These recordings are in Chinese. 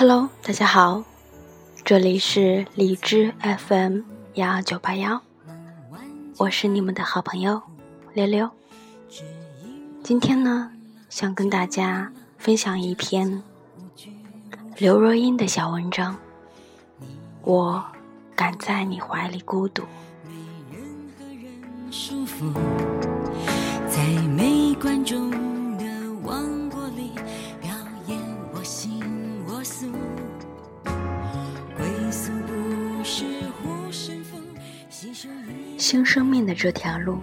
Hello，大家好，这里是荔枝 FM 幺二九八幺，我是你们的好朋友溜溜。今天呢，想跟大家分享一篇刘若英的小文章。我敢在你怀里孤独。在没观中新生命的这条路，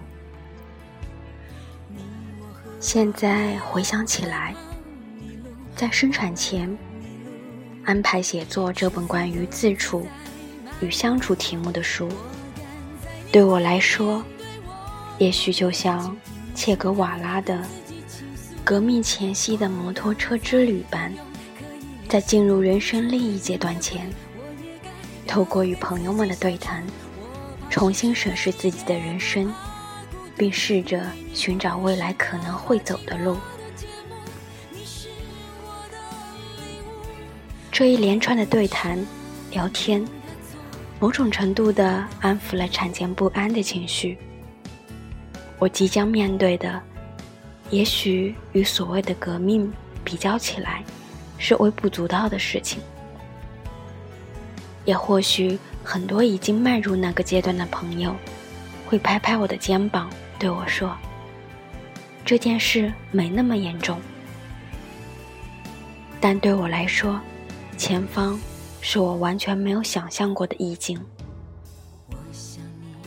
现在回想起来，在生产前安排写作这本关于自处与相处题目的书，对我来说，也许就像。切格瓦拉的革命前夕的摩托车之旅般，在进入人生另一阶段前，透过与朋友们的对谈，重新审视自己的人生，并试着寻找未来可能会走的路。这一连串的对谈、聊天，某种程度地安抚了产前不安的情绪。我即将面对的，也许与所谓的革命比较起来，是微不足道的事情。也或许很多已经迈入那个阶段的朋友，会拍拍我的肩膀，对我说：“这件事没那么严重。”但对我来说，前方是我完全没有想象过的意境。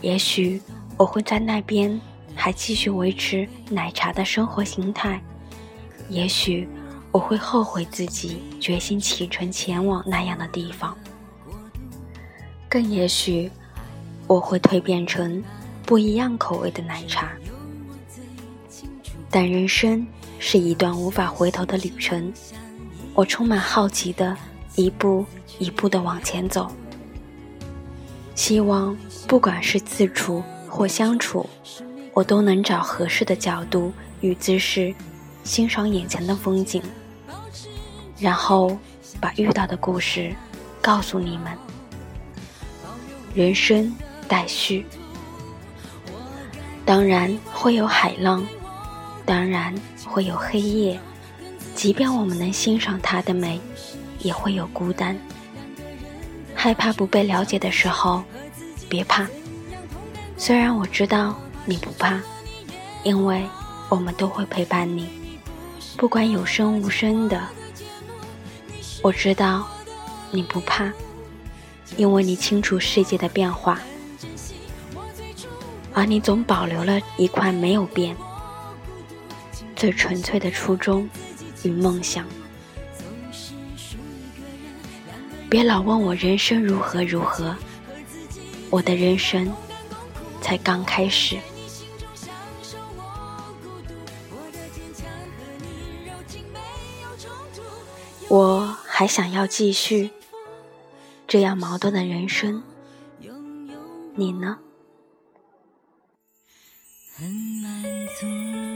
也许我会在那边。还继续维持奶茶的生活形态，也许我会后悔自己决心启程前往那样的地方，更也许我会蜕变成不一样口味的奶茶。但人生是一段无法回头的旅程，我充满好奇的一步一步的往前走，希望不管是自处或相处。我都能找合适的角度与姿势，欣赏眼前的风景，然后把遇到的故事告诉你们。人生待续，当然会有海浪，当然会有黑夜，即便我们能欣赏它的美，也会有孤单。害怕不被了解的时候，别怕，虽然我知道。你不怕，因为我们都会陪伴你，不管有声无声的。我知道你不怕，因为你清楚世界的变化，而你总保留了一块没有变、最纯粹的初衷与梦想。别老问我人生如何如何，我的人生才刚开始。我还想要继续这样矛盾的人生，你呢？很满足。